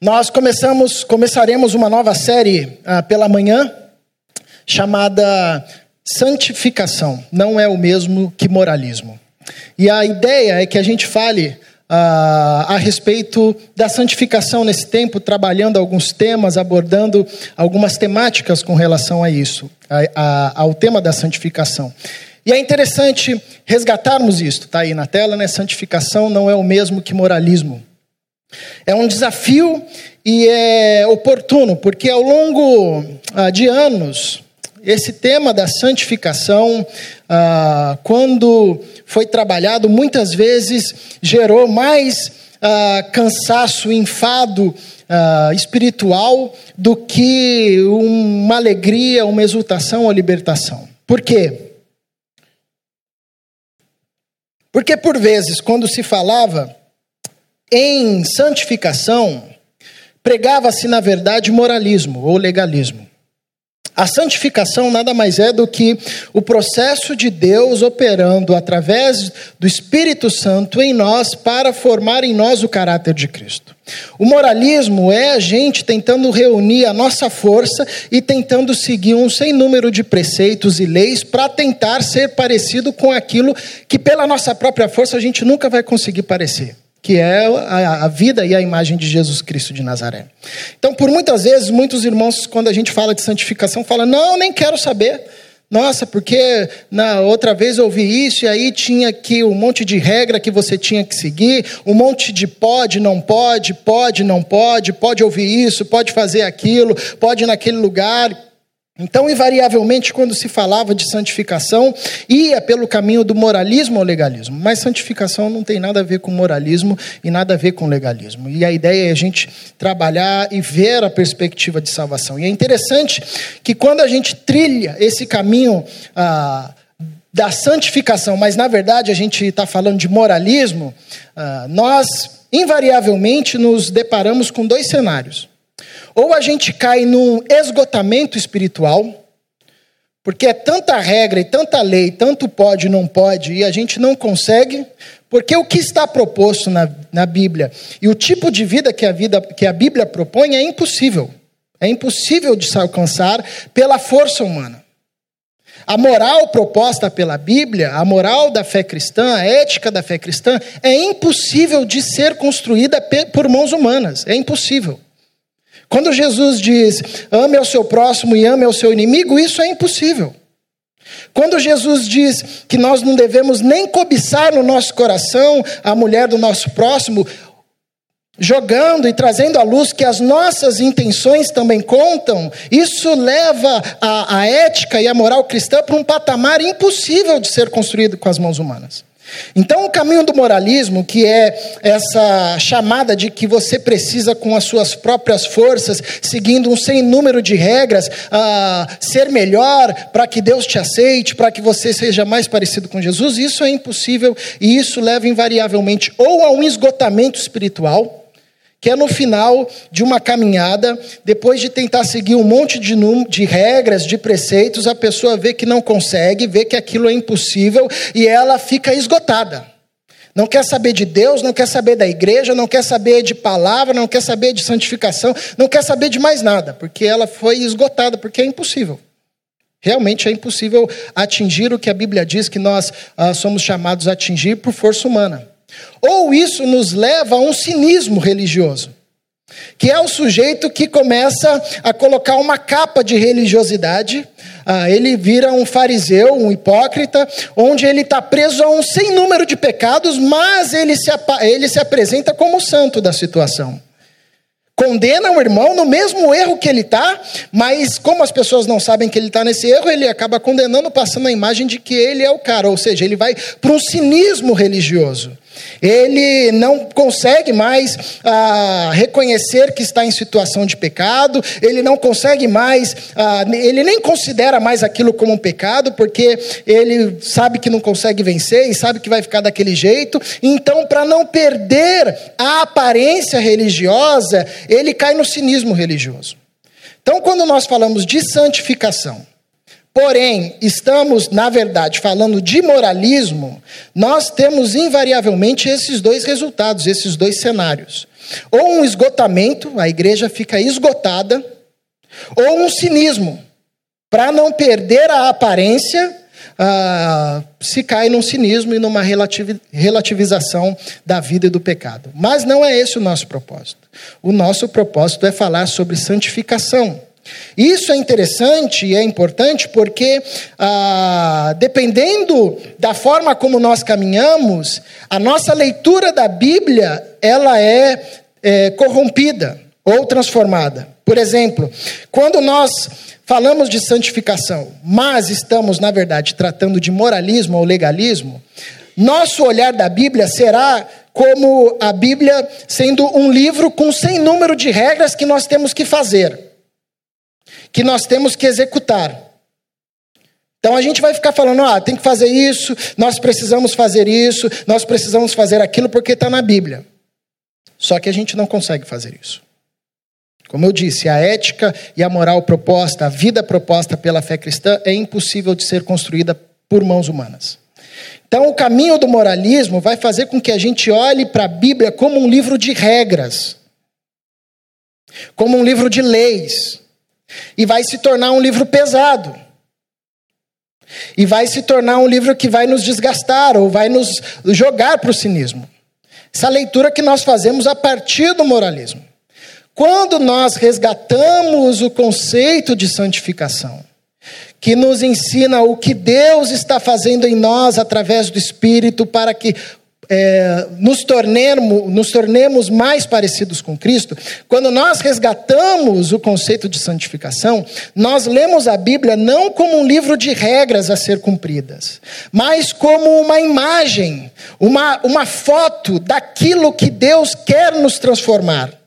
Nós começamos, começaremos uma nova série ah, pela manhã chamada Santificação. Não é o mesmo que moralismo. E a ideia é que a gente fale ah, a respeito da santificação nesse tempo, trabalhando alguns temas, abordando algumas temáticas com relação a isso, a, a, ao tema da santificação. E é interessante resgatarmos isto, está aí na tela, né? Santificação não é o mesmo que moralismo. É um desafio e é oportuno, porque ao longo ah, de anos, esse tema da santificação, ah, quando foi trabalhado, muitas vezes gerou mais ah, cansaço, enfado espiritual do que uma alegria, uma exultação ou libertação. Por quê? Porque por vezes, quando se falava em santificação, pregava-se, na verdade, moralismo ou legalismo. A santificação nada mais é do que o processo de Deus operando através do Espírito Santo em nós para formar em nós o caráter de Cristo. O moralismo é a gente tentando reunir a nossa força e tentando seguir um sem número de preceitos e leis para tentar ser parecido com aquilo que, pela nossa própria força, a gente nunca vai conseguir parecer que é a, vida e a imagem de Jesus Cristo de Nazaré. Então, por muitas vezes, muitos irmãos, quando a gente fala de santificação, falam: não, nem quero saber. Nossa, porque na outra vez eu ouvi isso e aí tinha que um monte de regra que você tinha que seguir, um monte de pode, não pode, pode, não pode, pode ouvir isso, pode fazer aquilo, pode ir naquele lugar. Então, invariavelmente, quando se falava de santificação, ia pelo caminho do moralismo ou legalismo. Mas santificação não tem nada a ver com moralismo e nada a ver com legalismo. E a ideia é a gente trabalhar e ver a perspectiva de salvação. E é interessante que quando a gente trilha esse caminho ah, da santificação, mas na verdade a gente está falando de moralismo, ah, nós invariavelmente nos deparamos com dois cenários. Ou a gente cai num esgotamento espiritual, porque é tanta regra e tanta lei, tanto pode e não pode, e a gente não consegue, porque o que está proposto na, na Bíblia e o tipo de vida que a, vida que a Bíblia propõe é impossível. É impossível de se alcançar pela força humana. A moral proposta pela Bíblia, a moral da fé cristã, a ética da fé cristã, é impossível de ser construída por mãos humanas. É impossível. Quando Jesus diz, ame ao seu próximo e ame ao seu inimigo, isso é impossível. Quando Jesus diz que nós não devemos nem cobiçar no nosso coração a mulher do nosso próximo, jogando e trazendo à luz que as nossas intenções também contam, isso leva a, a ética e a moral cristã para um patamar impossível de ser construído com as mãos humanas. Então, o caminho do moralismo, que é essa chamada de que você precisa, com as suas próprias forças, seguindo um sem número de regras, uh, ser melhor para que Deus te aceite, para que você seja mais parecido com Jesus, isso é impossível e isso leva invariavelmente ou a um esgotamento espiritual que é no final de uma caminhada, depois de tentar seguir um monte de, de regras, de preceitos, a pessoa vê que não consegue, vê que aquilo é impossível e ela fica esgotada. Não quer saber de Deus, não quer saber da igreja, não quer saber de palavra, não quer saber de santificação, não quer saber de mais nada, porque ela foi esgotada, porque é impossível. Realmente é impossível atingir o que a Bíblia diz que nós ah, somos chamados a atingir por força humana. Ou isso nos leva a um cinismo religioso, que é o sujeito que começa a colocar uma capa de religiosidade, ah, ele vira um fariseu, um hipócrita, onde ele está preso a um sem número de pecados, mas ele se, ele se apresenta como santo da situação. Condena o irmão no mesmo erro que ele está, mas como as pessoas não sabem que ele está nesse erro, ele acaba condenando, passando a imagem de que ele é o cara, ou seja, ele vai para um cinismo religioso. Ele não consegue mais ah, reconhecer que está em situação de pecado, ele não consegue mais, ah, ele nem considera mais aquilo como um pecado, porque ele sabe que não consegue vencer e sabe que vai ficar daquele jeito. Então, para não perder a aparência religiosa, ele cai no cinismo religioso. Então, quando nós falamos de santificação, porém estamos, na verdade, falando de moralismo, nós temos invariavelmente esses dois resultados, esses dois cenários. Ou um esgotamento, a igreja fica esgotada, ou um cinismo, para não perder a aparência, ah, se cai num cinismo e numa relativização da vida e do pecado. Mas não é esse o nosso propósito. O nosso propósito é falar sobre santificação. Isso é interessante e é importante porque, ah, dependendo da forma como nós caminhamos, a nossa leitura da Bíblia ela é, é corrompida ou transformada. Por exemplo, quando nós falamos de santificação, mas estamos, na verdade, tratando de moralismo ou legalismo, nosso olhar da Bíblia será como a Bíblia sendo um livro com sem número de regras que nós temos que fazer, que nós temos que executar. Então a gente vai ficar falando, ah, tem que fazer isso, nós precisamos fazer isso, nós precisamos fazer aquilo porque está na Bíblia. Só que a gente não consegue fazer isso. Como eu disse, a ética e a moral proposta, a vida proposta pela fé cristã é impossível de ser construída por mãos humanas. Então, o caminho do moralismo vai fazer com que a gente olhe para a Bíblia como um livro de regras, como um livro de leis, e vai se tornar um livro pesado. E vai se tornar um livro que vai nos desgastar ou vai nos jogar para o cinismo. Essa leitura que nós fazemos a partir do moralismo. Quando nós resgatamos o conceito de santificação, que nos ensina o que Deus está fazendo em nós através do Espírito para que é, nos, tornemos, nos tornemos mais parecidos com Cristo, quando nós resgatamos o conceito de santificação, nós lemos a Bíblia não como um livro de regras a ser cumpridas, mas como uma imagem, uma, uma foto daquilo que Deus quer nos transformar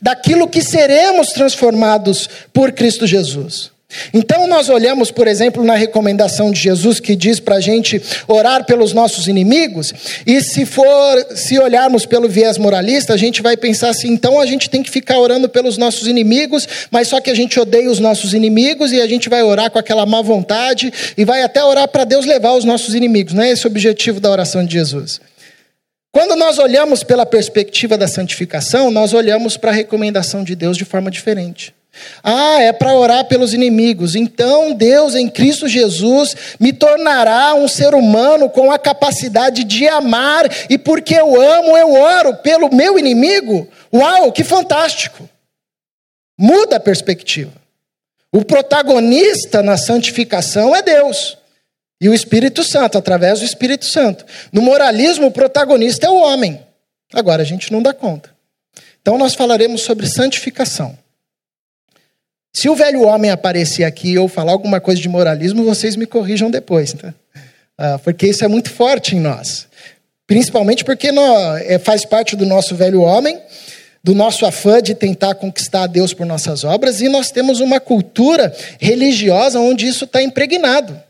daquilo que seremos transformados por Cristo Jesus. Então, nós olhamos, por exemplo, na recomendação de Jesus que diz para a gente orar pelos nossos inimigos, e se for, se olharmos pelo viés moralista, a gente vai pensar assim: então a gente tem que ficar orando pelos nossos inimigos, mas só que a gente odeia os nossos inimigos e a gente vai orar com aquela má vontade e vai até orar para Deus levar os nossos inimigos. Não é esse o objetivo da oração de Jesus. Quando nós olhamos pela perspectiva da santificação, nós olhamos para a recomendação de Deus de forma diferente. Ah, é para orar pelos inimigos. Então Deus em Cristo Jesus me tornará um ser humano com a capacidade de amar, e porque eu amo, eu oro pelo meu inimigo. Uau, que fantástico! Muda a perspectiva. O protagonista na santificação é Deus. E o Espírito Santo, através do Espírito Santo. No moralismo, o protagonista é o homem. Agora a gente não dá conta. Então nós falaremos sobre santificação. Se o velho homem aparecer aqui ou falar alguma coisa de moralismo, vocês me corrijam depois, tá? Ah, porque isso é muito forte em nós. Principalmente porque é, faz parte do nosso velho homem, do nosso afã de tentar conquistar a Deus por nossas obras, e nós temos uma cultura religiosa onde isso está impregnado.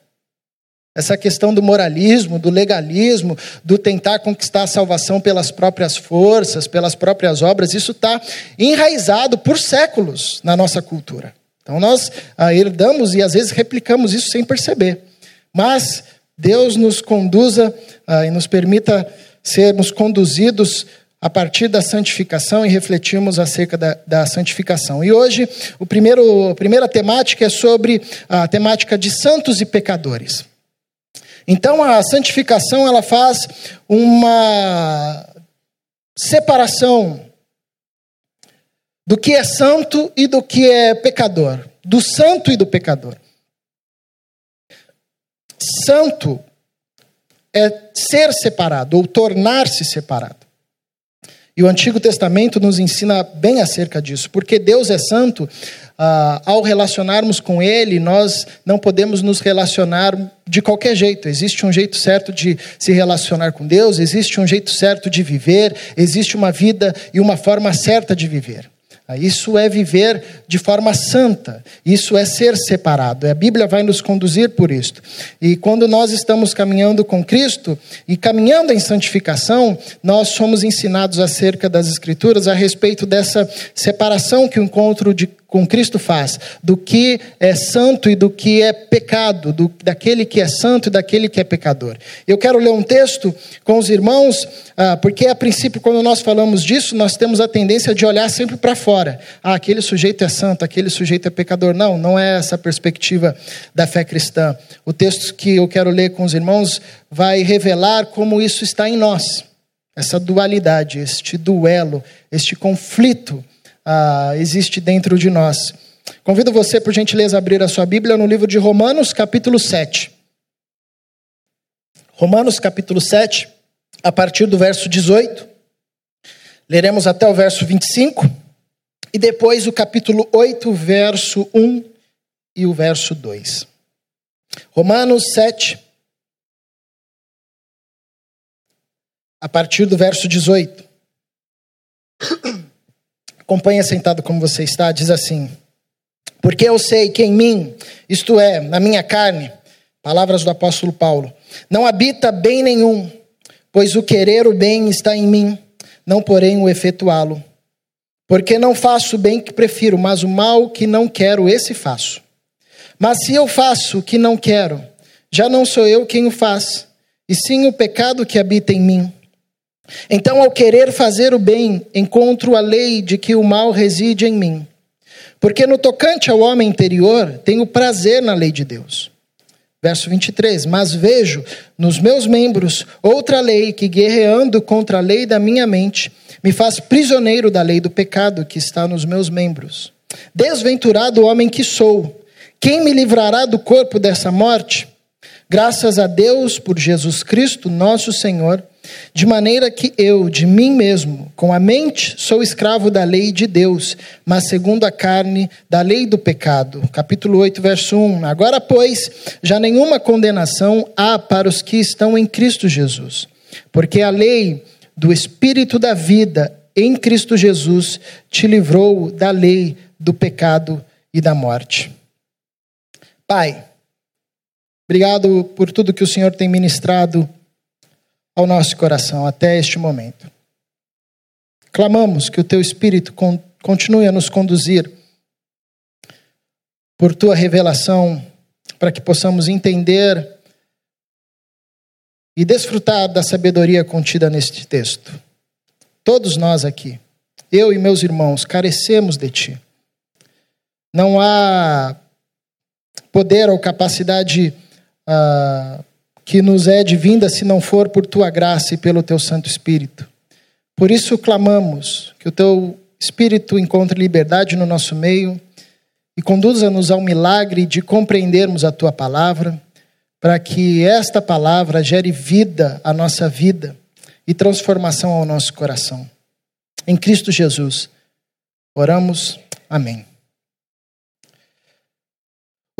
Essa questão do moralismo, do legalismo, do tentar conquistar a salvação pelas próprias forças, pelas próprias obras, isso está enraizado por séculos na nossa cultura. Então nós ah, herdamos e às vezes replicamos isso sem perceber. Mas Deus nos conduza ah, e nos permita sermos conduzidos a partir da santificação e refletirmos acerca da, da, santificação. E hoje, o primeiro, a primeira temática é sobre a temática de santos e pecadores. Então a santificação ela faz uma separação do que é santo e do que é pecador, do santo e do pecador. Santo é ser separado ou tornar-se separado. E o Antigo Testamento nos ensina bem acerca disso, porque Deus é santo, ah, ao relacionarmos com Ele, nós não podemos nos relacionar de qualquer jeito. Existe um jeito certo de se relacionar com Deus, existe um jeito certo de viver, existe uma vida e uma forma certa de viver. Ah, isso é viver de forma santa, isso é ser separado. A Bíblia vai nos conduzir por isto. E quando nós estamos caminhando com Cristo e caminhando em santificação, nós somos ensinados acerca das Escrituras a respeito dessa separação que o encontro de com Cristo faz, do que é santo e do que é pecado, do, daquele que é santo e daquele que é pecador. Eu quero ler um texto com os irmãos, ah, porque a princípio, quando nós falamos disso, nós temos a tendência de olhar sempre para fora. Ah, aquele sujeito é santo, aquele sujeito é pecador. Não, não é essa a perspectiva da fé cristã. O texto que eu quero ler com os irmãos vai revelar como isso está em nós. Essa dualidade, este duelo, este conflito ah, existe dentro de nós. Convido você, por gentileza, a abrir a sua Bíblia no livro de Romanos, capítulo 7. Romanos, capítulo 7, a partir do verso 18. Leremos até o verso 25. E depois o capítulo 8, verso 1 e o verso 2. Romanos 7, a partir do verso 18. Acompanha sentado como você está, diz assim: Porque eu sei que em mim, isto é, na minha carne, palavras do apóstolo Paulo, não habita bem nenhum, pois o querer o bem está em mim, não porém o efetuá-lo. Porque não faço o bem que prefiro, mas o mal que não quero, esse faço. Mas se eu faço o que não quero, já não sou eu quem o faz, e sim o pecado que habita em mim. Então, ao querer fazer o bem, encontro a lei de que o mal reside em mim. Porque no tocante ao homem interior, tenho prazer na lei de Deus. Verso 23: Mas vejo nos meus membros outra lei que, guerreando contra a lei da minha mente, me faz prisioneiro da lei do pecado que está nos meus membros. Desventurado homem que sou, quem me livrará do corpo dessa morte? Graças a Deus por Jesus Cristo, nosso Senhor de maneira que eu, de mim mesmo, com a mente, sou escravo da lei de Deus, mas segundo a carne, da lei do pecado. Capítulo 8, verso 1. Agora, pois, já nenhuma condenação há para os que estão em Cristo Jesus, porque a lei do Espírito da vida em Cristo Jesus te livrou da lei do pecado e da morte. Pai, obrigado por tudo que o Senhor tem ministrado ao nosso coração até este momento. Clamamos que o teu Espírito continue a nos conduzir por tua revelação, para que possamos entender e desfrutar da sabedoria contida neste texto. Todos nós aqui, eu e meus irmãos, carecemos de ti. Não há poder ou capacidade uh, que nos é divinda se não for por tua graça e pelo teu Santo Espírito. Por isso clamamos que o teu Espírito encontre liberdade no nosso meio e conduza-nos ao milagre de compreendermos a tua palavra, para que esta palavra gere vida à nossa vida e transformação ao nosso coração. Em Cristo Jesus, oramos. Amém.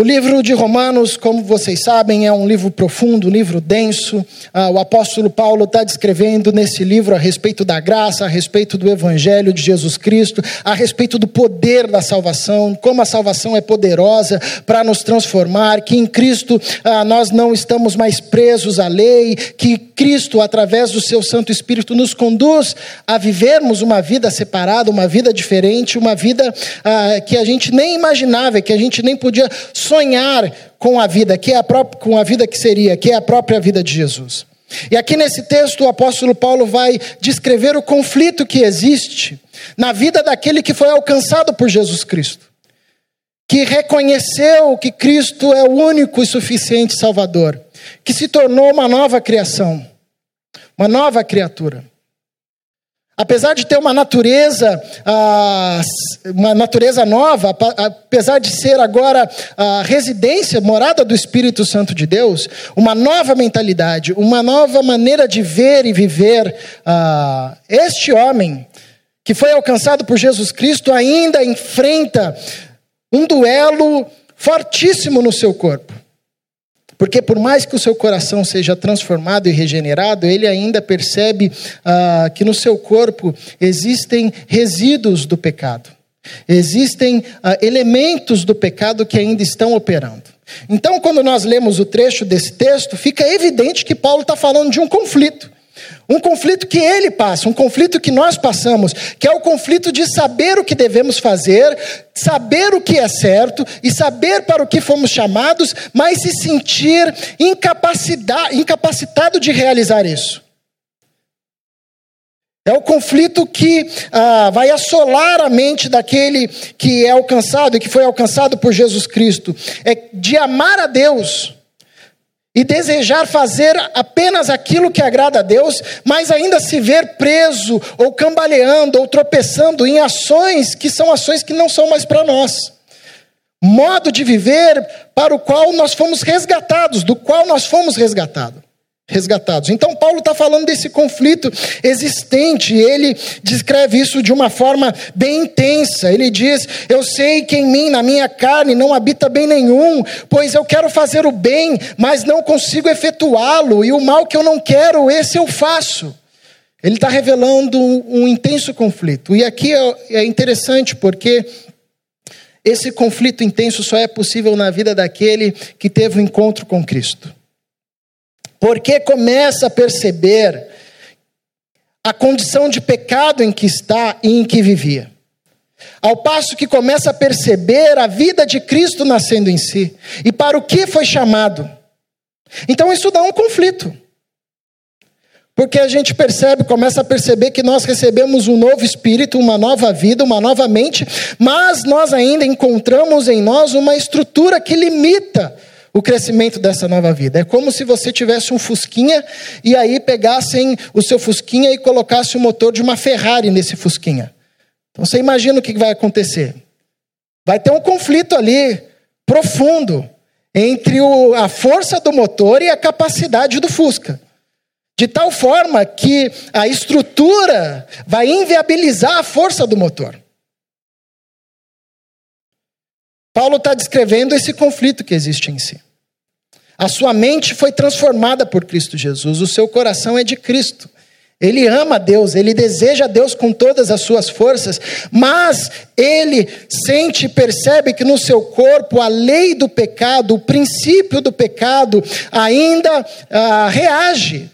O livro de Romanos, como vocês sabem, é um livro profundo, um livro denso. Ah, o apóstolo Paulo está descrevendo nesse livro a respeito da graça, a respeito do evangelho de Jesus Cristo, a respeito do poder da salvação, como a salvação é poderosa para nos transformar, que em Cristo ah, nós não estamos mais presos à lei, que Cristo, através do seu Santo Espírito, nos conduz a vivermos uma vida separada, uma vida diferente, uma vida ah, que a gente nem imaginava, que a gente nem podia sonhar com a vida, que é a própria, com a vida que seria, que é a própria vida de Jesus. E aqui nesse texto o apóstolo Paulo vai descrever o conflito que existe na vida daquele que foi alcançado por Jesus Cristo, que reconheceu que Cristo é o único e suficiente Salvador, que se tornou uma nova criação, uma nova criatura. Apesar de ter uma natureza, ah, uma natureza nova, apesar de ser agora a residência, morada do Espírito Santo de Deus, uma nova mentalidade, uma nova maneira de ver e viver, ah, este homem que foi alcançado por Jesus Cristo ainda enfrenta um duelo fortíssimo no seu corpo. Porque por mais que o seu coração seja transformado e regenerado, ele ainda percebe ah, que no seu corpo existem resíduos do pecado. Existem ah, elementos do pecado que ainda estão operando. Então, quando nós lemos o trecho desse texto, fica evidente que Paulo está falando de um conflito. Um conflito que ele passa, um conflito que nós passamos, que é o conflito de saber o que devemos fazer, saber o que é certo e saber para o que fomos chamados, mas se sentir incapacitado de realizar isso. É o conflito que ah, vai assolar a mente daquele que é alcançado e que foi alcançado por Jesus Cristo. É de amar a Deus e desejar fazer apenas aquilo que agrada a Deus, mas ainda se ver preso ou cambaleando ou tropeçando em ações que são ações que não são mais para nós. Modo de viver para o qual nós fomos resgatados, do qual nós fomos resgatados resgatados. Então, Paulo está falando desse conflito existente, ele descreve isso de uma forma bem intensa. Ele diz: Eu sei que em mim, na minha carne, não habita bem nenhum, pois eu quero fazer o bem, mas não consigo efetuá-lo, e o mal que eu não quero, esse eu faço. Ele está revelando um, intenso conflito. E aqui é, é interessante porque esse conflito intenso só é possível na vida daquele que teve o um encontro com Cristo porque começa a perceber a condição de pecado em que está e em que vivia. Ao passo que começa a perceber a vida de Cristo nascendo em si e para o que foi chamado. Então isso dá um conflito. Porque a gente percebe, começa a perceber que nós recebemos um novo espírito, uma nova vida, uma nova mente, mas nós ainda encontramos em nós uma estrutura que limita o crescimento dessa nova vida. É como se você tivesse um Fusquinha e aí pegassem o seu Fusquinha e colocassem o motor de uma Ferrari nesse Fusquinha. Então você imagina o que vai acontecer. Vai ter um conflito ali profundo entre o, a força do motor e a capacidade do Fusca. De tal forma que a estrutura vai inviabilizar a força do motor. Paulo está descrevendo esse conflito que existe em si. A sua mente foi transformada por Cristo Jesus, o seu coração é de Cristo. Ele ama Deus, ele deseja Deus com todas as suas forças, mas ele sente e percebe que no seu corpo a lei do pecado, o princípio do pecado, ainda ah, reage,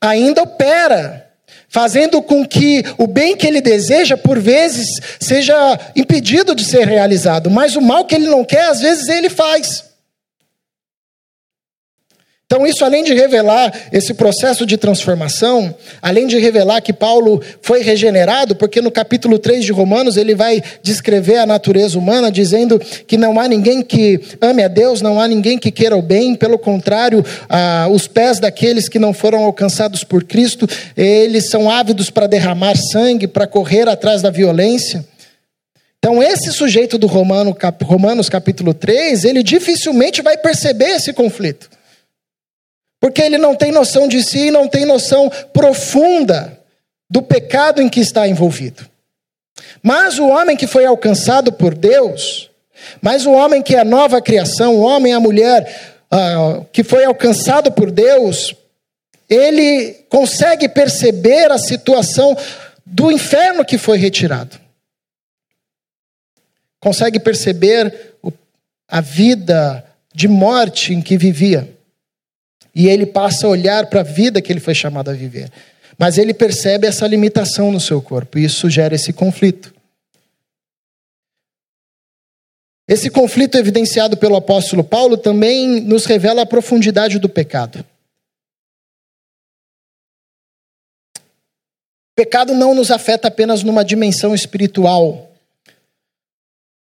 ainda opera fazendo com que o bem que ele deseja, por vezes, seja impedido de ser realizado, mas o mal que ele não quer, às vezes ele faz. Então, isso além de revelar esse processo de transformação, além de revelar que Paulo foi regenerado, porque no capítulo 3 de Romanos ele vai descrever a natureza humana, dizendo que não há ninguém que ame a Deus, não há ninguém que queira o bem, pelo contrário, ah, os pés daqueles que não foram alcançados por Cristo, eles são ávidos para derramar sangue, para correr atrás da violência. Então, esse sujeito do Romano, Romanos capítulo 3, ele dificilmente vai perceber esse conflito. Porque ele não tem noção de si e não tem noção profunda do pecado em que está envolvido. Mas o homem que foi alcançado por Deus, mas o homem que é nova criação, o homem e a mulher uh, que foi alcançado por Deus, ele consegue perceber a situação do inferno que foi retirado. Consegue perceber a vida de morte em que vivia. E ele passa a olhar para a vida que ele foi chamado a viver. Mas ele percebe essa limitação no seu corpo, e isso gera esse conflito. Esse conflito evidenciado pelo apóstolo Paulo também nos revela a profundidade do pecado. O pecado não nos afeta apenas numa dimensão espiritual,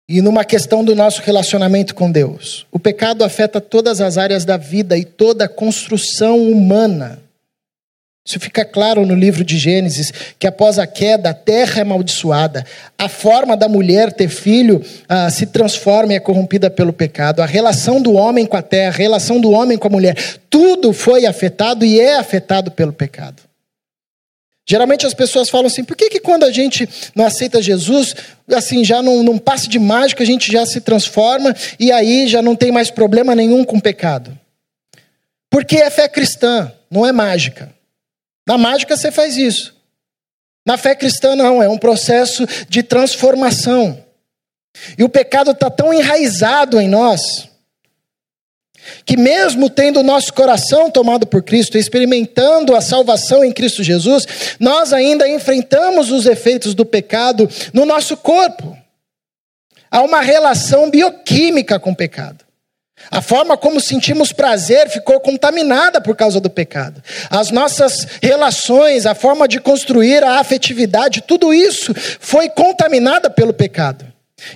e numa questão do nosso relacionamento com Deus. O pecado afeta todas as áreas da vida e toda a construção humana. Isso fica claro no livro de Gênesis, que após a queda, a terra é amaldiçoada, a forma da mulher ter filho ah, se transforma e é corrompida pelo pecado, a relação do homem com a terra, a relação do homem com a mulher, tudo foi afetado e é afetado pelo pecado. Geralmente as pessoas falam assim: por que, que quando a gente não aceita Jesus, assim, já num, num passe de mágica, a gente já se transforma e aí já não tem mais problema nenhum com o pecado? Porque é fé cristã, não é mágica. Na mágica você faz isso. Na fé cristã, não, é um processo de transformação. E o pecado está tão enraizado em nós que, mesmo tendo o nosso coração tomado por Cristo, experimentando a salvação em Cristo Jesus, nós ainda enfrentamos os efeitos do pecado no nosso corpo. Há uma relação bioquímica com o pecado. A forma como sentimos prazer ficou contaminada por causa do pecado. As nossas relações, a forma de construir a afetividade, tudo isso foi contaminada pelo pecado.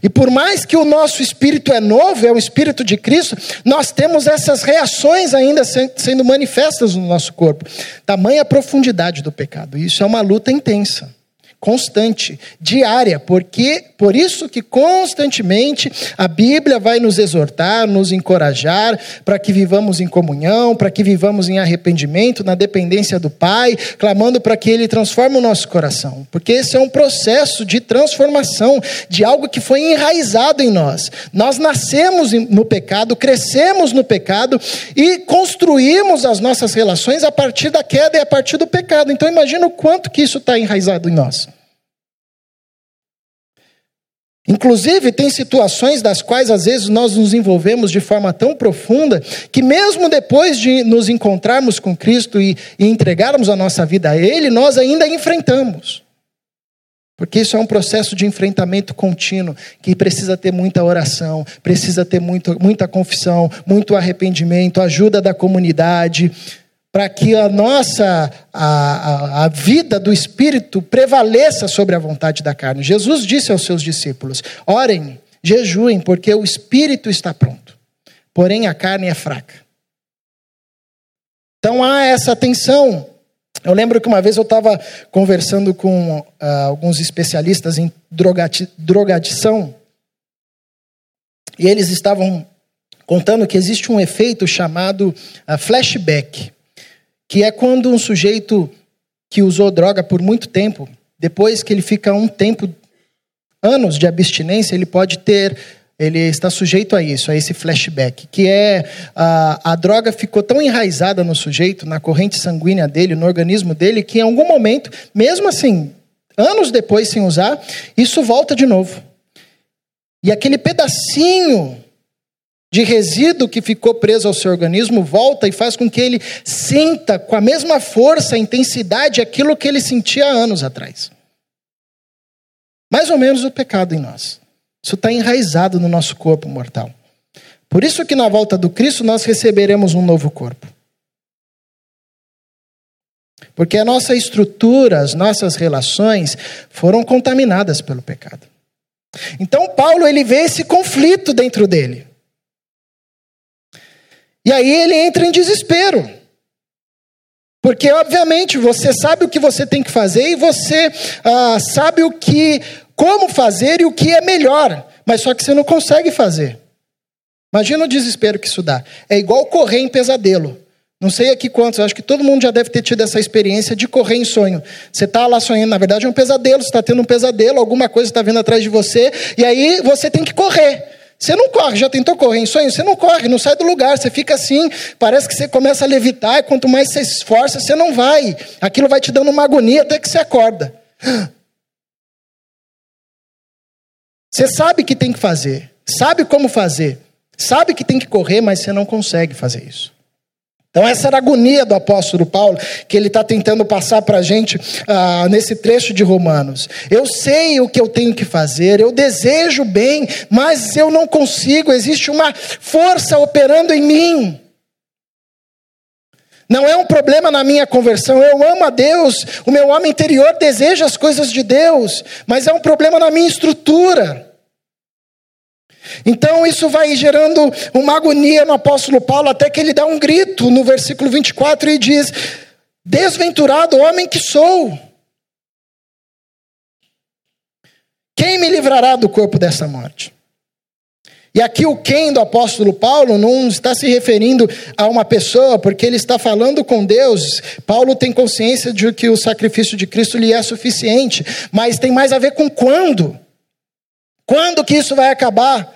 E por mais que o nosso espírito é novo, é o espírito de Cristo, nós temos essas reações ainda sendo manifestas no nosso corpo. Tamanha profundidade do pecado. Isso é uma luta intensa constante, diária, porque por isso que constantemente a Bíblia vai nos exortar, nos encorajar para que vivamos em comunhão, para que vivamos em arrependimento, na dependência do Pai, clamando para que ele transforme o nosso coração, porque esse é um processo de transformação de algo que foi enraizado em nós. Nós nascemos no pecado, crescemos no pecado e construímos as nossas relações a partir da queda e a partir do pecado. Então imagina o quanto que isso está enraizado em nós. Inclusive, tem situações das quais às vezes nós nos envolvemos de forma tão profunda que, mesmo depois de nos encontrarmos com Cristo e, e entregarmos a nossa vida a Ele, nós ainda enfrentamos. Porque isso é um processo de enfrentamento contínuo, que precisa ter muita oração, precisa ter muito, muita confissão, muito arrependimento, ajuda da comunidade, para que a nossa a, a, a, vida do Espírito prevaleça sobre a vontade da carne. Jesus disse aos seus discípulos: orem, jejuem, porque o Espírito está pronto, porém a carne é fraca. Então há essa tensão. Eu lembro que uma vez eu estava conversando com uh, alguns especialistas em drogadição e eles estavam contando que existe um efeito chamado uh, flashback que é quando um sujeito que usou droga por muito tempo, depois que ele fica um tempo, anos de abstinência, ele pode ter, ele está sujeito a isso, a esse flashback, que é a, a droga ficou tão enraizada no sujeito, na corrente sanguínea dele, no organismo dele, que em algum momento, mesmo assim, anos depois sem usar, isso volta de novo. E aquele pedacinho de resíduo que ficou preso ao seu organismo volta e faz com que ele sinta com a mesma força, intensidade, aquilo que ele sentia anos atrás. Mais ou menos o pecado em nós. Isso está enraizado no nosso corpo mortal. Por isso que na volta do Cristo nós receberemos um novo corpo. Porque a nossa estrutura, as nossas relações foram contaminadas pelo pecado. Então Paulo ele vê esse conflito dentro dele. E aí ele entra em desespero. Porque, obviamente, você sabe o que você tem que fazer e você ah, sabe o que, como fazer e o que é melhor, mas só que você não consegue fazer. Imagina o desespero que isso dá. É igual correr em pesadelo. Não sei aqui quantos, acho que todo mundo já deve ter tido essa experiência de correr em sonho. Você está lá sonhando, na verdade é um pesadelo, você está tendo um pesadelo, alguma coisa está vindo atrás de você, e aí você tem que correr. Você não corre, já tentou correr em sonho? Você não corre, não sai do lugar, você fica assim, parece que você começa a levitar, e quanto mais você se esforça, você não vai. Aquilo vai te dando uma agonia até que você acorda. Você sabe que tem que fazer, sabe como fazer, sabe que tem que correr, mas você não consegue fazer isso. Então, essa era a agonia do apóstolo Paulo, que ele está tentando passar para a gente ah, nesse trecho de Romanos. Eu sei o que eu tenho que fazer, eu desejo bem, mas eu não consigo, existe uma força operando em mim. Não é um problema na minha conversão, eu amo a Deus, o meu homem interior deseja as coisas de Deus, mas é um problema na minha estrutura. Então isso vai gerando uma agonia no apóstolo Paulo, até que ele dá um grito no versículo 24 e diz: Desventurado homem que sou, quem me livrará do corpo dessa morte? E aqui o quem do apóstolo Paulo não está se referindo a uma pessoa, porque ele está falando com Deus. Paulo tem consciência de que o sacrifício de Cristo lhe é suficiente, mas tem mais a ver com quando. Quando que isso vai acabar?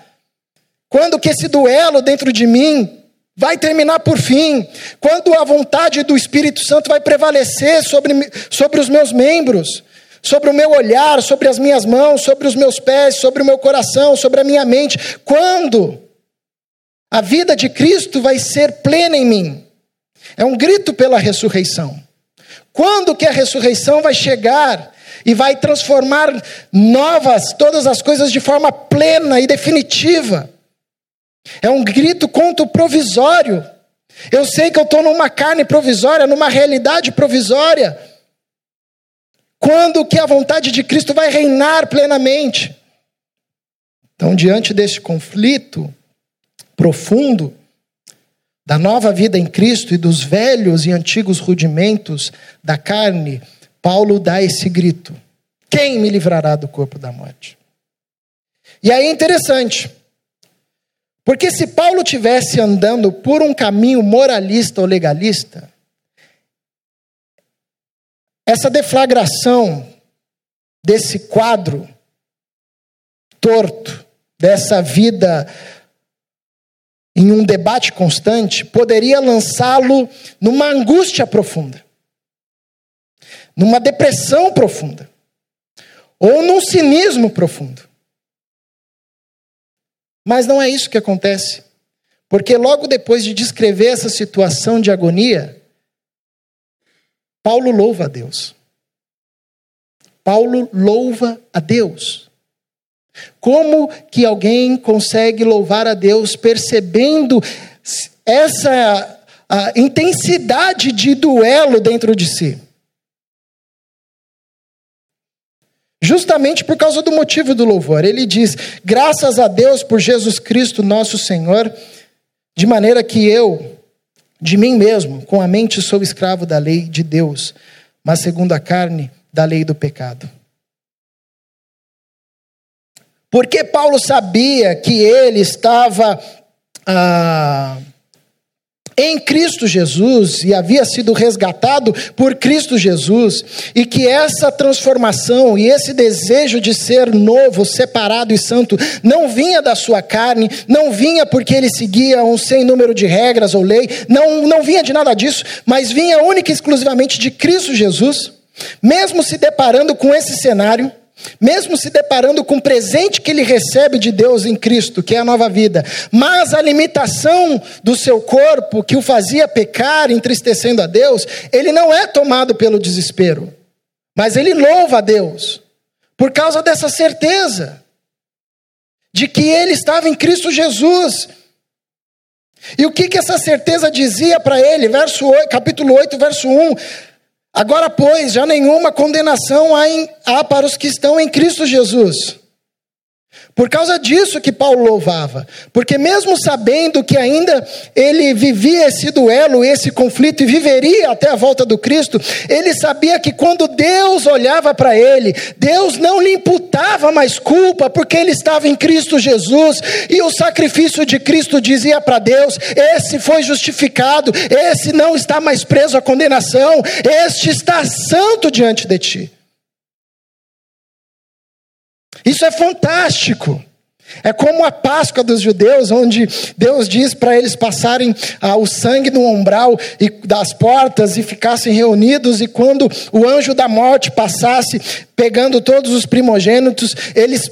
Quando que esse duelo dentro de mim vai terminar por fim? Quando a vontade do Espírito Santo vai prevalecer sobre, sobre os meus membros? Sobre o meu olhar, sobre as minhas mãos, sobre os meus pés, sobre o meu coração, sobre a minha mente? Quando? A vida de Cristo vai ser plena em mim. É um grito pela ressurreição. Quando que a ressurreição vai chegar e vai transformar novas todas as coisas de forma plena e definitiva? É um grito contra o provisório. Eu sei que eu estou numa carne provisória, numa realidade provisória. Quando que a vontade de Cristo vai reinar plenamente? Então, diante deste conflito profundo da nova vida em Cristo e dos velhos e antigos rudimentos da carne, Paulo dá esse grito: Quem me livrará do corpo da morte? E aí é interessante, porque se Paulo tivesse andando por um caminho moralista ou legalista, essa deflagração desse quadro torto, dessa vida em um debate constante, poderia lançá-lo numa angústia profunda, numa depressão profunda, ou num cinismo profundo. Mas não é isso que acontece. Porque logo depois de descrever essa situação de agonia, Paulo louva a Deus. Paulo louva a Deus. Como que alguém consegue louvar a Deus percebendo essa intensidade de duelo dentro de si? Justamente por causa do motivo do louvor. Ele diz: graças a Deus por Jesus Cristo, nosso Senhor, de maneira que eu, de mim mesmo, com a mente sou escravo da lei de Deus, mas segundo a carne, da lei do pecado. Porque Paulo sabia que ele estava ah, em Cristo Jesus e havia sido resgatado por Cristo Jesus, e que essa transformação e esse desejo de ser novo, separado e santo não vinha da sua carne, não vinha porque ele seguia um sem número de regras ou lei, não, não vinha de nada disso, mas vinha única e exclusivamente de Cristo Jesus. Mesmo se deparando com esse cenário, mesmo se deparando com o presente que ele recebe de Deus em Cristo, que é a nova vida, mas a limitação do seu corpo que o fazia pecar, entristecendo a Deus, ele não é tomado pelo desespero, mas ele louva a Deus, por causa dessa certeza de que ele estava em Cristo Jesus. E o que, que essa certeza dizia para ele? Verso 8, capítulo 8, verso 1. Agora, pois, já nenhuma condenação há, em, há para os que estão em Cristo Jesus. Por causa disso que Paulo louvava, porque mesmo sabendo que ainda ele vivia esse duelo, esse conflito e viveria até a volta do Cristo, ele sabia que quando Deus olhava para ele, Deus não lhe imputava mais culpa, porque ele estava em Cristo Jesus, e o sacrifício de Cristo dizia para Deus: esse foi justificado, esse não está mais preso à condenação, este está santo diante de ti. Isso é fantástico. É como a Páscoa dos judeus, onde Deus diz para eles passarem ah, o sangue no umbral e, das portas e ficassem reunidos, e quando o anjo da morte passasse, pegando todos os primogênitos,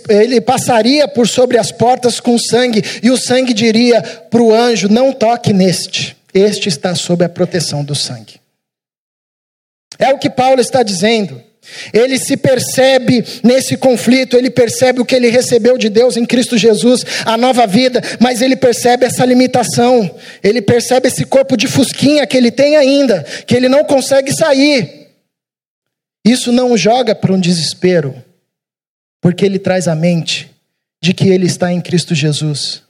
ele passaria por sobre as portas com sangue, e o sangue diria para o anjo: Não toque neste, este está sob a proteção do sangue. É o que Paulo está dizendo. Ele se percebe nesse conflito, ele percebe o que ele recebeu de Deus em Cristo Jesus, a nova vida, mas ele percebe essa limitação, ele percebe esse corpo de fusquinha que ele tem ainda, que ele não consegue sair. Isso não o joga para um desespero, porque ele traz a mente de que ele está em Cristo Jesus.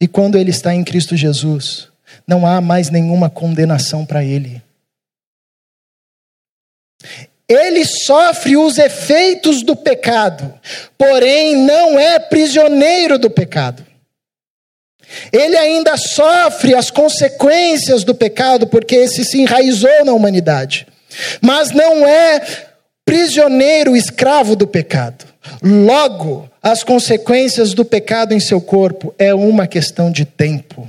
E quando ele está em Cristo Jesus, não há mais nenhuma condenação para ele ele sofre os efeitos do pecado, porém não é prisioneiro do pecado. Ele ainda sofre as consequências do pecado, porque esse se enraizou na humanidade, mas não é prisioneiro, escravo do pecado. Logo, as consequências do pecado em seu corpo é uma questão de tempo.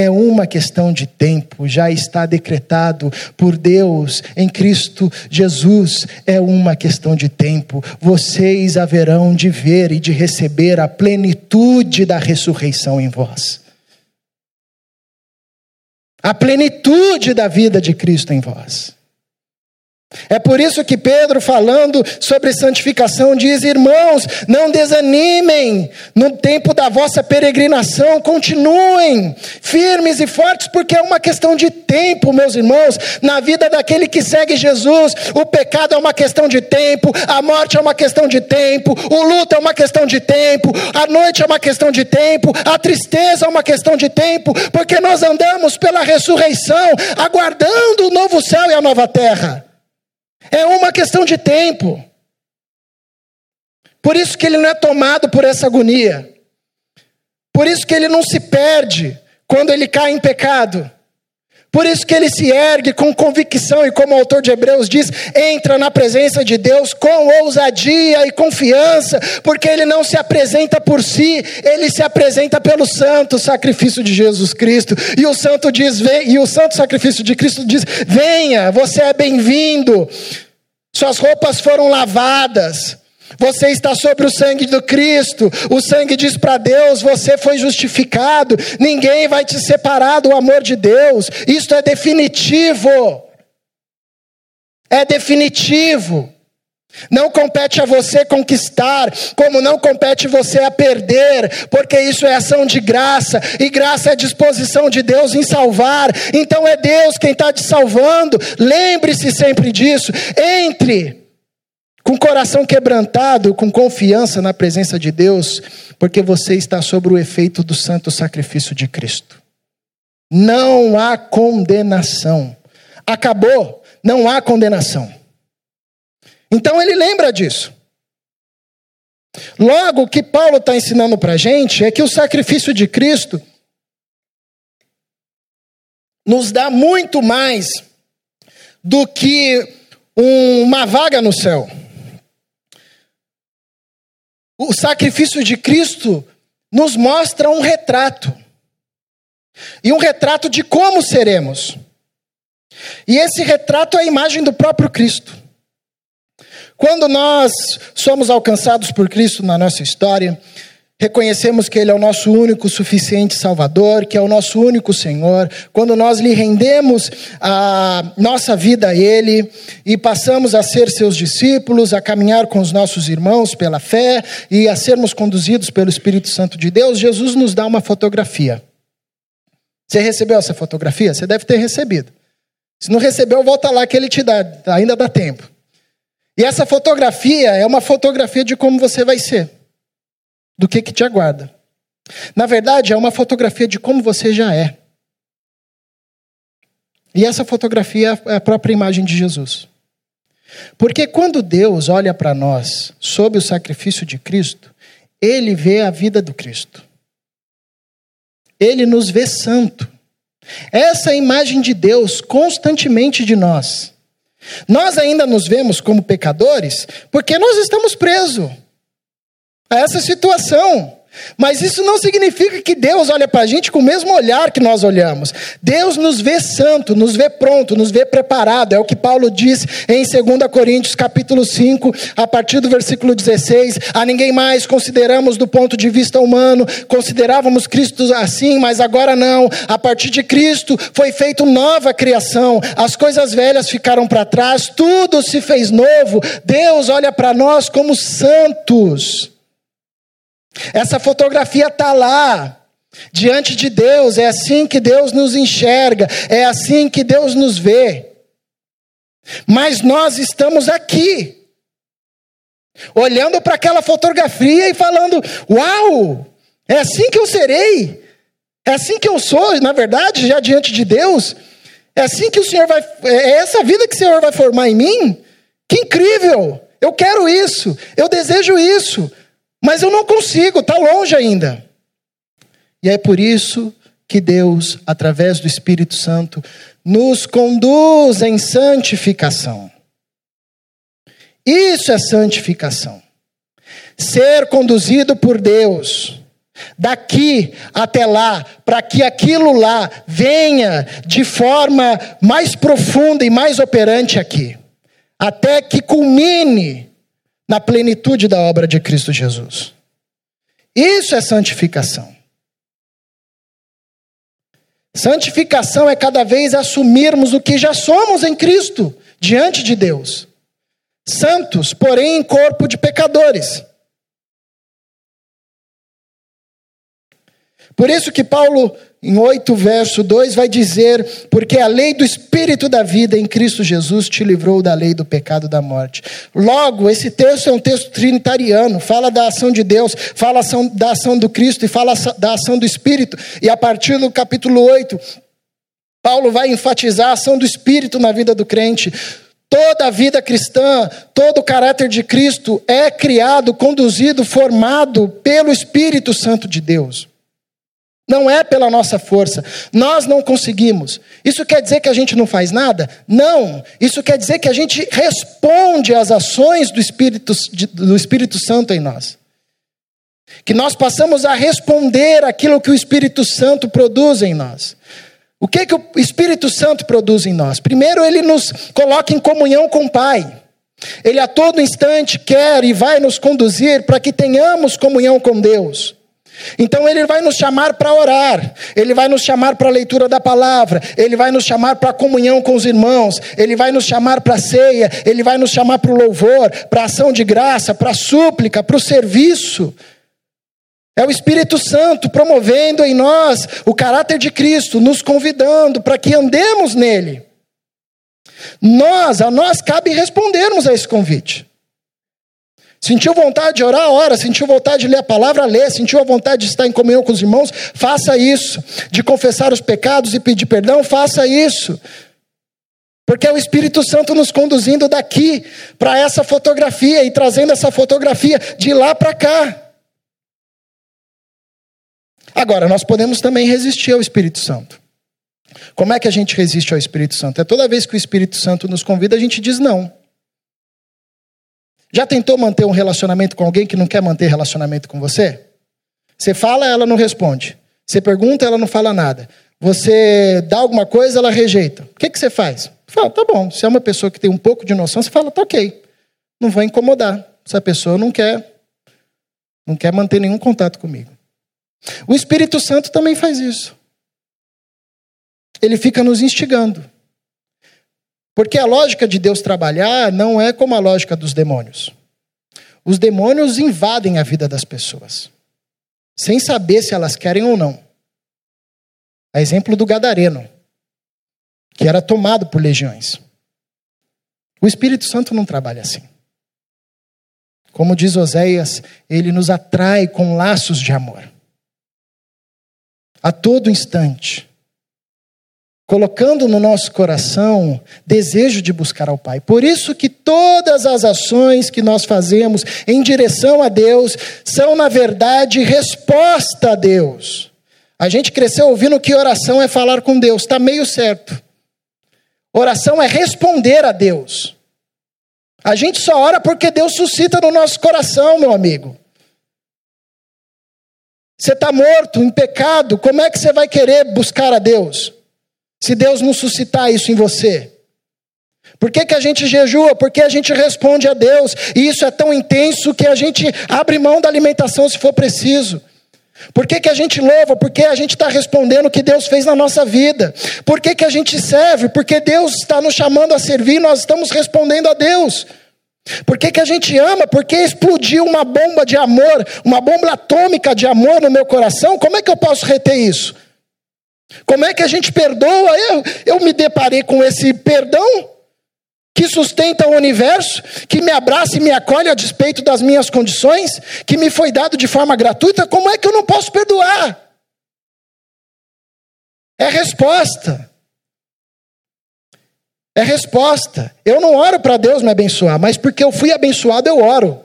É uma questão de tempo, já está decretado por Deus em Cristo Jesus, é uma questão de tempo. Vocês haverão de ver e de receber a plenitude da ressurreição em vós. A plenitude da vida de Cristo em vós. É por isso que Pedro, falando sobre santificação, diz: Irmãos, não desanimem no tempo da vossa peregrinação, continuem firmes e fortes, porque é uma questão de tempo, meus irmãos. Na vida daquele que segue Jesus, o pecado é uma questão de tempo, a morte é uma questão de tempo, o luto é uma questão de tempo, a noite é uma questão de tempo, a tristeza é uma questão de tempo, porque nós andamos pela ressurreição, aguardando o novo céu e a nova terra. É uma questão de tempo. Por isso que ele não é tomado por essa agonia. Por isso que ele não se perde quando ele cai em pecado. Por isso que ele se ergue com convicção e, como o autor de Hebreus diz, entra na presença de Deus com ousadia e confiança, porque ele não se apresenta por si, ele se apresenta pelo santo sacrifício de Jesus Cristo. E o santo diz, vem, e o santo sacrifício de Cristo diz: "Venha, você é bem-vindo. Suas roupas foram lavadas. Você está sobre o sangue do Cristo. O sangue diz para Deus: você foi justificado. Ninguém vai te separar do amor de Deus. Isto é definitivo. É definitivo. Não compete a você conquistar, como não compete você a perder, porque isso é ação de graça, e graça é disposição de Deus em salvar, então é Deus quem está te salvando, lembre-se sempre disso. Entre com coração quebrantado, com confiança na presença de Deus, porque você está sobre o efeito do santo sacrifício de Cristo. Não há condenação. Acabou, não há condenação. Então ele lembra disso. Logo, o que Paulo está ensinando para a gente é que o sacrifício de Cristo nos dá muito mais do que uma vaga no céu. O sacrifício de Cristo nos mostra um retrato. E um retrato de como seremos. E esse retrato é a imagem do próprio Cristo. Quando nós somos alcançados por Cristo na nossa história, reconhecemos que Ele é o nosso único suficiente Salvador, que é o nosso único Senhor, quando nós lhe rendemos a nossa vida a Ele e passamos a ser seus discípulos, a caminhar com os nossos irmãos pela fé e a sermos conduzidos pelo Espírito Santo de Deus, Jesus nos dá uma fotografia. Você recebeu essa fotografia? Você deve ter recebido. Se não recebeu, volta lá que ele te dá, ainda dá tempo. E essa fotografia é uma fotografia de como você vai ser do que, que te aguarda. Na verdade, é uma fotografia de como você já é. E essa fotografia é a própria imagem de Jesus. Porque quando Deus olha para nós sob o sacrifício de Cristo, ele vê a vida do Cristo. Ele nos vê santo. Essa é a imagem de Deus constantemente de nós. Nós ainda nos vemos como pecadores porque nós estamos presos a essa situação. Mas isso não significa que Deus olha para a gente com o mesmo olhar que nós olhamos. Deus nos vê santo, nos vê pronto, nos vê preparado. É o que Paulo diz em 2 Coríntios capítulo 5, a partir do versículo 16. A ninguém mais consideramos do ponto de vista humano, considerávamos Cristo assim, mas agora não. A partir de Cristo foi feita nova criação. As coisas velhas ficaram para trás, tudo se fez novo. Deus olha para nós como santos. Essa fotografia está lá, diante de Deus, é assim que Deus nos enxerga, é assim que Deus nos vê. Mas nós estamos aqui, olhando para aquela fotografia e falando: Uau, é assim que eu serei, é assim que eu sou, na verdade, já diante de Deus, é assim que o Senhor vai, é essa vida que o Senhor vai formar em mim? Que incrível! Eu quero isso, eu desejo isso. Mas eu não consigo, está longe ainda. E é por isso que Deus, através do Espírito Santo, nos conduz em santificação. Isso é santificação. Ser conduzido por Deus, daqui até lá, para que aquilo lá venha de forma mais profunda e mais operante aqui, até que culmine na plenitude da obra de Cristo Jesus. Isso é santificação. Santificação é cada vez assumirmos o que já somos em Cristo diante de Deus. Santos, porém em corpo de pecadores. Por isso que Paulo, em 8, verso 2, vai dizer: Porque a lei do Espírito da vida em Cristo Jesus te livrou da lei do pecado da morte. Logo, esse texto é um texto trinitariano, fala da ação de Deus, fala da ação do Cristo e fala da ação do Espírito. E a partir do capítulo 8, Paulo vai enfatizar a ação do Espírito na vida do crente. Toda a vida cristã, todo o caráter de Cristo é criado, conduzido, formado pelo Espírito Santo de Deus. Não é pela nossa força. Nós não conseguimos. Isso quer dizer que a gente não faz nada? Não. Isso quer dizer que a gente responde às ações do Espírito, do Espírito Santo em nós. Que nós passamos a responder aquilo que o Espírito Santo produz em nós. O que, que o Espírito Santo produz em nós? Primeiro, ele nos coloca em comunhão com o Pai. Ele a todo instante quer e vai nos conduzir para que tenhamos comunhão com Deus. Então ele vai nos chamar para orar, ele vai nos chamar para a leitura da palavra, ele vai nos chamar para a comunhão com os irmãos, ele vai nos chamar para a ceia, ele vai nos chamar para o louvor, para a ação de graça, para a súplica, para o serviço. É o Espírito Santo promovendo em nós o caráter de Cristo, nos convidando para que andemos nele. Nós, a nós cabe respondermos a esse convite. Sentiu vontade de orar, ora. Sentiu vontade de ler a palavra, lê. Sentiu a vontade de estar em comunhão com os irmãos, faça isso. De confessar os pecados e pedir perdão, faça isso. Porque é o Espírito Santo nos conduzindo daqui para essa fotografia e trazendo essa fotografia de lá para cá. Agora, nós podemos também resistir ao Espírito Santo. Como é que a gente resiste ao Espírito Santo? É toda vez que o Espírito Santo nos convida, a gente diz não. Já tentou manter um relacionamento com alguém que não quer manter relacionamento com você? Você fala, ela não responde. Você pergunta, ela não fala nada. Você dá alguma coisa, ela rejeita. O que, que você faz? Fala, tá bom. Se é uma pessoa que tem um pouco de noção, você fala, tá ok. Não vai incomodar. Essa pessoa não quer, não quer manter nenhum contato comigo. O Espírito Santo também faz isso. Ele fica nos instigando. Porque a lógica de Deus trabalhar não é como a lógica dos demônios. Os demônios invadem a vida das pessoas, sem saber se elas querem ou não. A exemplo do Gadareno, que era tomado por legiões. O Espírito Santo não trabalha assim. Como diz Oséias, ele nos atrai com laços de amor. A todo instante colocando no nosso coração desejo de buscar ao Pai. Por isso que todas as ações que nós fazemos em direção a Deus são, na verdade, resposta a Deus. A gente cresceu ouvindo que oração é falar com Deus, está meio certo. Oração é responder a Deus. A gente só ora porque Deus suscita no nosso coração, meu amigo. Você está morto em pecado, como é que você vai querer buscar a Deus? Se Deus não suscitar isso em você. Por que, que a gente jejua? Porque a gente responde a Deus. E isso é tão intenso que a gente abre mão da alimentação se for preciso. Por que, que a gente louva? Porque a gente está respondendo o que Deus fez na nossa vida. Por que, que a gente serve? Porque Deus está nos chamando a servir, nós estamos respondendo a Deus. Por que, que a gente ama? Porque explodiu uma bomba de amor, uma bomba atômica de amor no meu coração. Como é que eu posso reter isso? Como é que a gente perdoa? Eu, eu me deparei com esse perdão que sustenta o universo, que me abraça e me acolhe a despeito das minhas condições, que me foi dado de forma gratuita. Como é que eu não posso perdoar? É resposta. É resposta. Eu não oro para Deus me abençoar, mas porque eu fui abençoado, eu oro.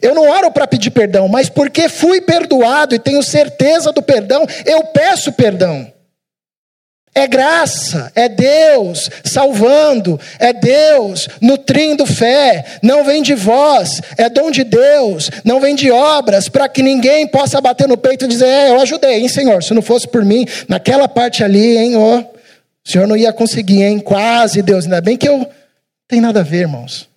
Eu não oro para pedir perdão, mas porque fui perdoado e tenho certeza do perdão, eu peço perdão. É graça, é Deus salvando, é Deus nutrindo fé, não vem de vós, é dom de Deus, não vem de obras, para que ninguém possa bater no peito e dizer: É, eu ajudei, hein, Senhor, se não fosse por mim, naquela parte ali, hein, ó, o Senhor não ia conseguir, hein, quase Deus, ainda bem que eu. Não tem nada a ver, irmãos.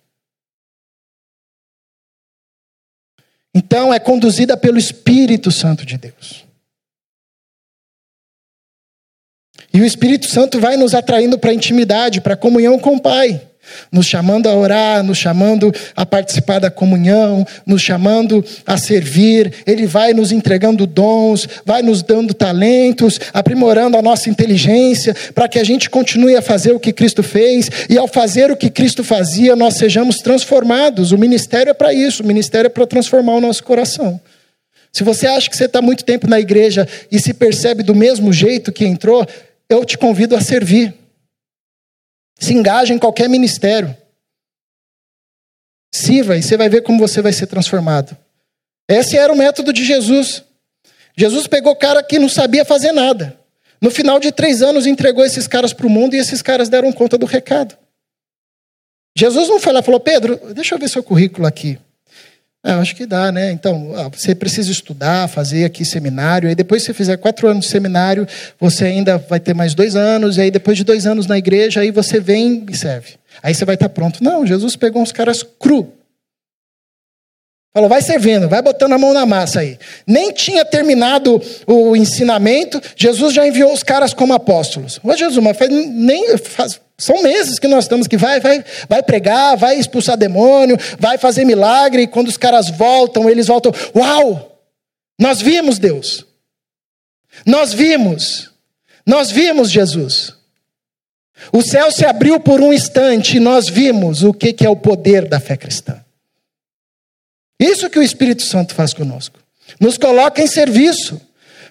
Então é conduzida pelo Espírito Santo de Deus. E o Espírito Santo vai nos atraindo para a intimidade, para a comunhão com o Pai, nos chamando a orar, nos chamando a participar da comunhão, nos chamando a servir. Ele vai nos entregando dons, vai nos dando talentos, aprimorando a nossa inteligência, para que a gente continue a fazer o que Cristo fez, e ao fazer o que Cristo fazia, nós sejamos transformados. O ministério é para isso, o ministério é para transformar o nosso coração. Se você acha que você está muito tempo na igreja e se percebe do mesmo jeito que entrou, eu te convido a servir. Se engaje em qualquer ministério. Sirva e você vai ver como você vai ser transformado. Esse era o método de Jesus. Jesus pegou cara que não sabia fazer nada. No final de três anos, entregou esses caras para o mundo e esses caras deram conta do recado. Jesus não foi lá e falou: Pedro, deixa eu ver seu currículo aqui. É, acho que dá, né? Então, você precisa estudar, fazer aqui seminário. Aí depois você fizer quatro anos de seminário, você ainda vai ter mais dois anos. E aí depois de dois anos na igreja, aí você vem e serve. Aí você vai estar pronto. Não, Jesus pegou uns caras cru. Falou, vai servindo, vai botando a mão na massa aí. Nem tinha terminado o ensinamento, Jesus já enviou os caras como apóstolos. Ô Jesus, mas faz, nem, faz, são meses que nós estamos que vai, vai, vai pregar, vai expulsar demônio, vai fazer milagre, e quando os caras voltam, eles voltam, uau! Nós vimos Deus. Nós vimos. Nós vimos Jesus. O céu se abriu por um instante e nós vimos o que é o poder da fé cristã. Isso que o Espírito Santo faz conosco. Nos coloca em serviço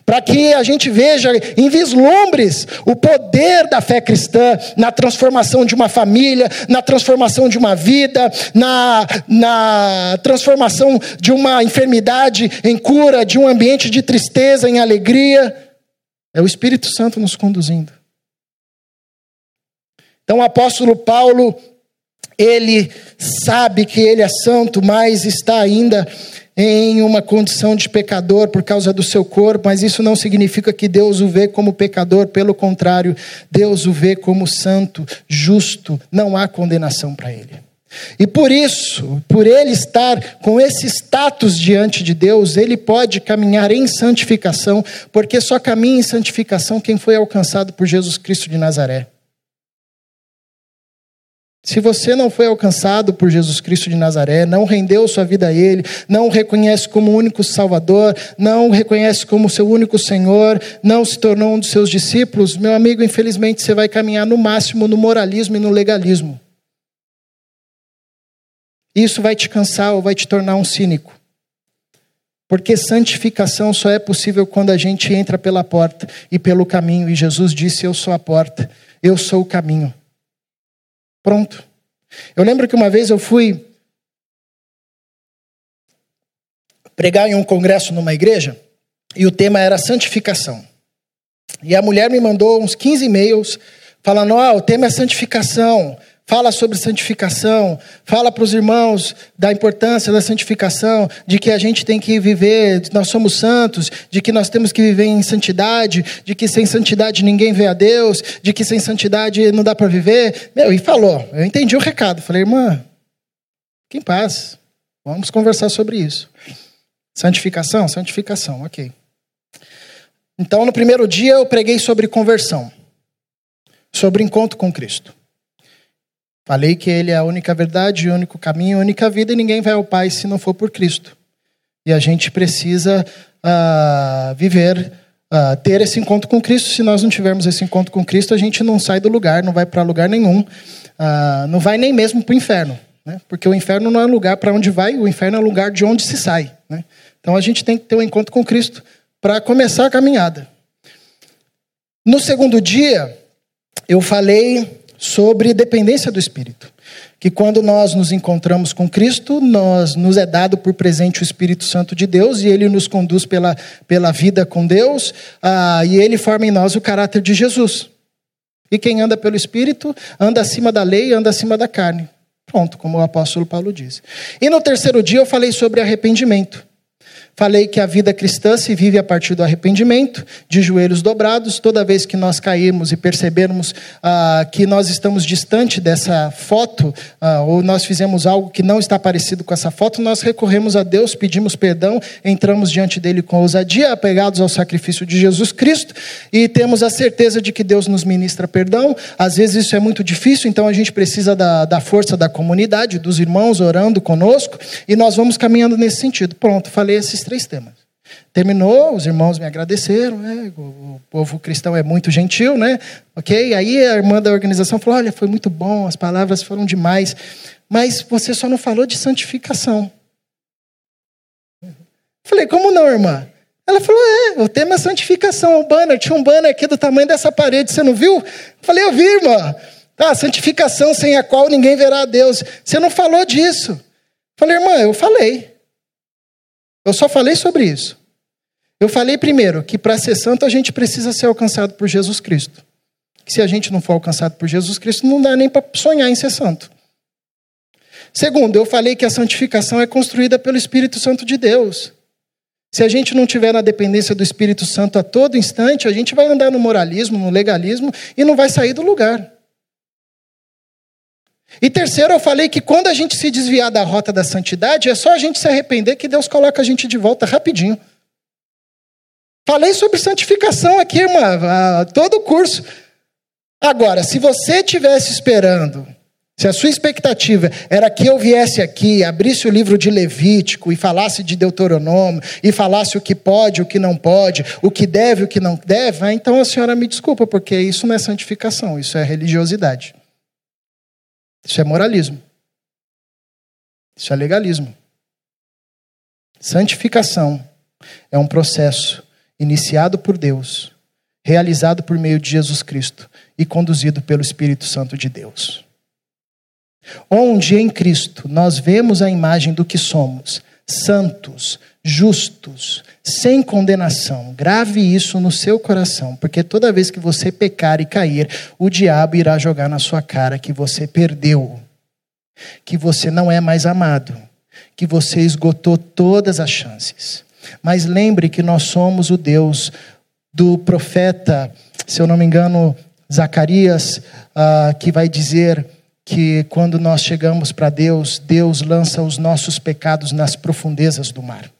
para que a gente veja em vislumbres o poder da fé cristã na transformação de uma família, na transformação de uma vida, na, na transformação de uma enfermidade em cura, de um ambiente de tristeza em alegria. É o Espírito Santo nos conduzindo. Então, o apóstolo Paulo, ele sabe que ele é santo, mas está ainda em uma condição de pecador por causa do seu corpo, mas isso não significa que Deus o vê como pecador, pelo contrário, Deus o vê como santo, justo, não há condenação para ele. E por isso, por ele estar com esse status diante de Deus, ele pode caminhar em santificação, porque só caminha em santificação quem foi alcançado por Jesus Cristo de Nazaré. Se você não foi alcançado por Jesus Cristo de Nazaré, não rendeu sua vida a Ele, não o reconhece como único Salvador, não o reconhece como seu único Senhor, não se tornou um dos seus discípulos, meu amigo, infelizmente você vai caminhar no máximo no moralismo e no legalismo. Isso vai te cansar ou vai te tornar um cínico. Porque santificação só é possível quando a gente entra pela porta e pelo caminho, e Jesus disse: Eu sou a porta, eu sou o caminho. Pronto. Eu lembro que uma vez eu fui pregar em um congresso numa igreja e o tema era santificação. E a mulher me mandou uns 15 e-mails falando: ah, o tema é santificação fala sobre santificação, fala para os irmãos da importância da santificação, de que a gente tem que viver, nós somos santos, de que nós temos que viver em santidade, de que sem santidade ninguém vê a Deus, de que sem santidade não dá para viver. Meu, e falou, eu entendi o recado. Falei, irmã, que em paz, vamos conversar sobre isso. Santificação? Santificação, ok. Então, no primeiro dia eu preguei sobre conversão, sobre encontro com Cristo. Falei que Ele é a única verdade, o único caminho, a única vida, e ninguém vai ao Pai se não for por Cristo. E a gente precisa uh, viver, uh, ter esse encontro com Cristo. Se nós não tivermos esse encontro com Cristo, a gente não sai do lugar, não vai para lugar nenhum, uh, não vai nem mesmo para o inferno. Né? Porque o inferno não é lugar para onde vai, o inferno é lugar de onde se sai. Né? Então a gente tem que ter um encontro com Cristo para começar a caminhada. No segundo dia, eu falei sobre dependência do Espírito. Que quando nós nos encontramos com Cristo, nós nos é dado por presente o Espírito Santo de Deus e ele nos conduz pela, pela vida com Deus ah, e ele forma em nós o caráter de Jesus. E quem anda pelo Espírito anda acima da lei, anda acima da carne. Pronto, como o apóstolo Paulo diz. E no terceiro dia eu falei sobre arrependimento. Falei que a vida cristã se vive a partir do arrependimento, de joelhos dobrados. Toda vez que nós cairmos e percebermos ah, que nós estamos distante dessa foto, ah, ou nós fizemos algo que não está parecido com essa foto, nós recorremos a Deus, pedimos perdão, entramos diante dele com ousadia, apegados ao sacrifício de Jesus Cristo, e temos a certeza de que Deus nos ministra perdão. Às vezes isso é muito difícil, então a gente precisa da, da força da comunidade, dos irmãos orando conosco, e nós vamos caminhando nesse sentido. Pronto, falei esses três temas. Terminou, os irmãos me agradeceram, né? o, povo cristão é muito gentil, né? Ok? Aí a irmã da organização falou: olha, foi muito bom, as palavras foram demais, mas você só não falou de santificação. Falei: como não, irmã? Ela falou: é, o tema é santificação, o banner, tinha um banner aqui do tamanho dessa parede, você não viu? Falei: eu vi, irmã. Ah, santificação sem a qual ninguém verá a Deus. Você não falou disso. Falei, irmã, eu falei. Eu só falei sobre isso. Eu falei primeiro que para ser santo a gente precisa ser alcançado por Jesus Cristo. Que se a gente não for alcançado por Jesus Cristo, não dá nem para sonhar em ser santo. Segundo, eu falei que a santificação é construída pelo Espírito Santo de Deus. Se a gente não tiver na dependência do Espírito Santo a todo instante, a gente vai andar no moralismo, no legalismo e não vai sair do lugar. E terceiro, eu falei que quando a gente se desviar da rota da santidade, é só a gente se arrepender que Deus coloca a gente de volta rapidinho. Falei sobre santificação aqui, irmã, todo o curso. Agora, se você estivesse esperando, se a sua expectativa era que eu viesse aqui, abrisse o livro de Levítico e falasse de Deuteronômio, e falasse o que pode, o que não pode, o que deve, o que não deve, então a senhora me desculpa, porque isso não é santificação, isso é religiosidade. Isso é moralismo. Isso é legalismo. Santificação é um processo iniciado por Deus, realizado por meio de Jesus Cristo e conduzido pelo Espírito Santo de Deus. Onde em Cristo nós vemos a imagem do que somos, santos, justos, sem condenação. Grave isso no seu coração, porque toda vez que você pecar e cair, o diabo irá jogar na sua cara que você perdeu, que você não é mais amado, que você esgotou todas as chances. Mas lembre que nós somos o Deus do profeta, se eu não me engano, Zacarias, uh, que vai dizer que quando nós chegamos para Deus, Deus lança os nossos pecados nas profundezas do mar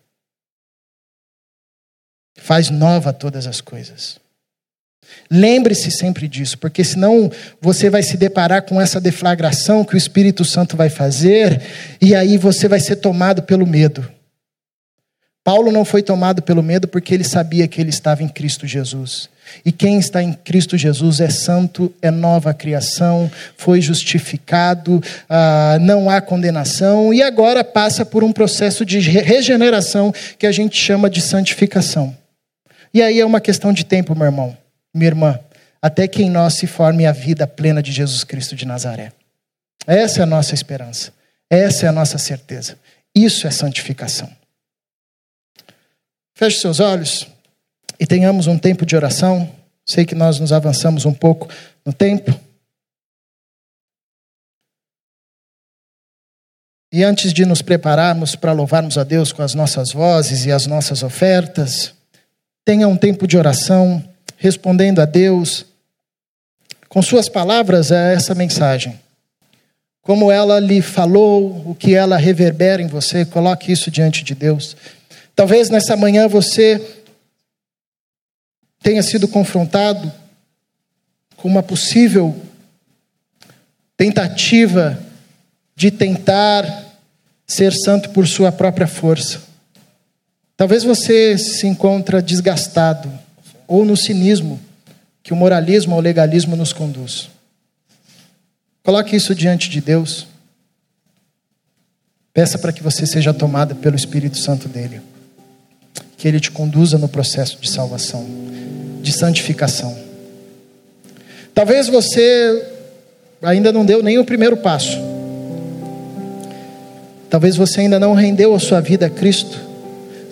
faz nova todas as coisas. Lembre-se sempre disso, porque senão você vai se deparar com essa deflagração que o Espírito Santo vai fazer, e aí você vai ser tomado pelo medo. Paulo não foi tomado pelo medo porque ele sabia que ele estava em Cristo Jesus. E quem está em Cristo Jesus é santo, é nova criação, foi justificado, ah, não há condenação e agora passa por um processo de regeneração que a gente chama de santificação. E aí é uma questão de tempo, meu irmão, minha irmã, até que em nós se forme a vida plena de Jesus Cristo de Nazaré. Essa é a nossa esperança, essa é a nossa certeza. Isso é santificação. Feche seus olhos e tenhamos um tempo de oração. Sei que nós nos avançamos um pouco no tempo. E antes de nos prepararmos para louvarmos a Deus com as nossas vozes e as nossas ofertas, Tenha um tempo de oração, respondendo a Deus com suas palavras a essa mensagem. Como ela lhe falou, o que ela reverbera em você, coloque isso diante de Deus. Talvez nessa manhã você tenha sido confrontado com uma possível tentativa de tentar ser santo por sua própria força. Talvez você se encontra desgastado ou no cinismo que o moralismo ou o legalismo nos conduz. Coloque isso diante de Deus. Peça para que você seja tomado pelo Espírito Santo dele. Que ele te conduza no processo de salvação, de santificação. Talvez você ainda não deu nem o primeiro passo. Talvez você ainda não rendeu a sua vida a Cristo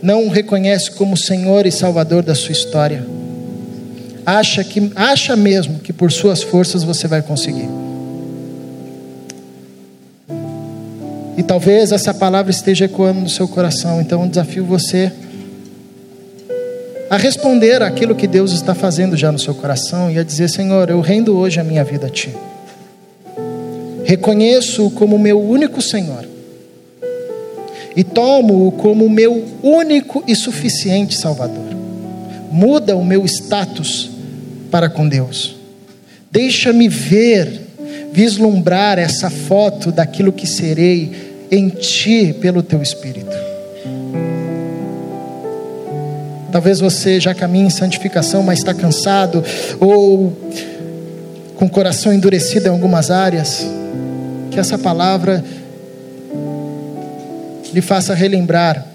não o reconhece como Senhor e Salvador da sua história. acha que acha mesmo que por suas forças você vai conseguir. E talvez essa palavra esteja ecoando no seu coração, então eu desafio você a responder aquilo que Deus está fazendo já no seu coração e a dizer: Senhor, eu rendo hoje a minha vida a Ti. Reconheço-o como meu único Senhor e tomo-o como meu único e suficiente Salvador. Muda o meu status para com Deus. Deixa-me ver, vislumbrar essa foto daquilo que serei em ti pelo teu Espírito. Talvez você já caminhe em santificação, mas está cansado ou com o coração endurecido em algumas áreas. Que essa palavra lhe faça relembrar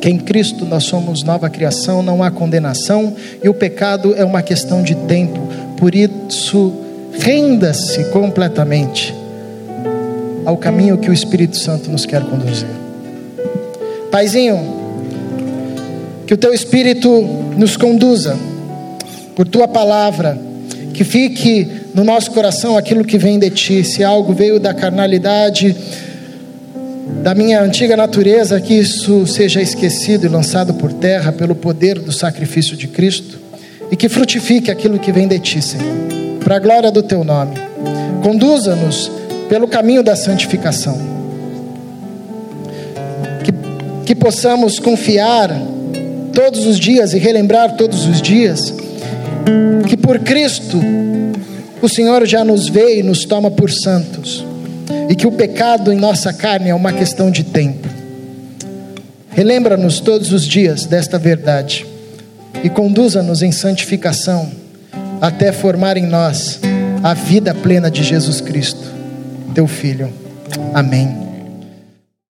que em Cristo nós somos nova criação, não há condenação e o pecado é uma questão de tempo. Por isso, renda-se completamente ao caminho que o Espírito Santo nos quer conduzir. Paizinho, que o teu Espírito nos conduza por tua palavra, que fique no nosso coração aquilo que vem de ti, se algo veio da carnalidade, da minha antiga natureza, que isso seja esquecido e lançado por terra pelo poder do sacrifício de Cristo e que frutifique aquilo que vem de ti, Senhor, para a glória do teu nome. Conduza-nos pelo caminho da santificação. Que, que possamos confiar todos os dias e relembrar todos os dias que por Cristo o Senhor já nos vê e nos toma por santos e que o pecado em nossa carne é uma questão de tempo. Relembra-nos todos os dias desta verdade e conduza-nos em santificação até formar em nós a vida plena de Jesus Cristo, teu Filho. Amém.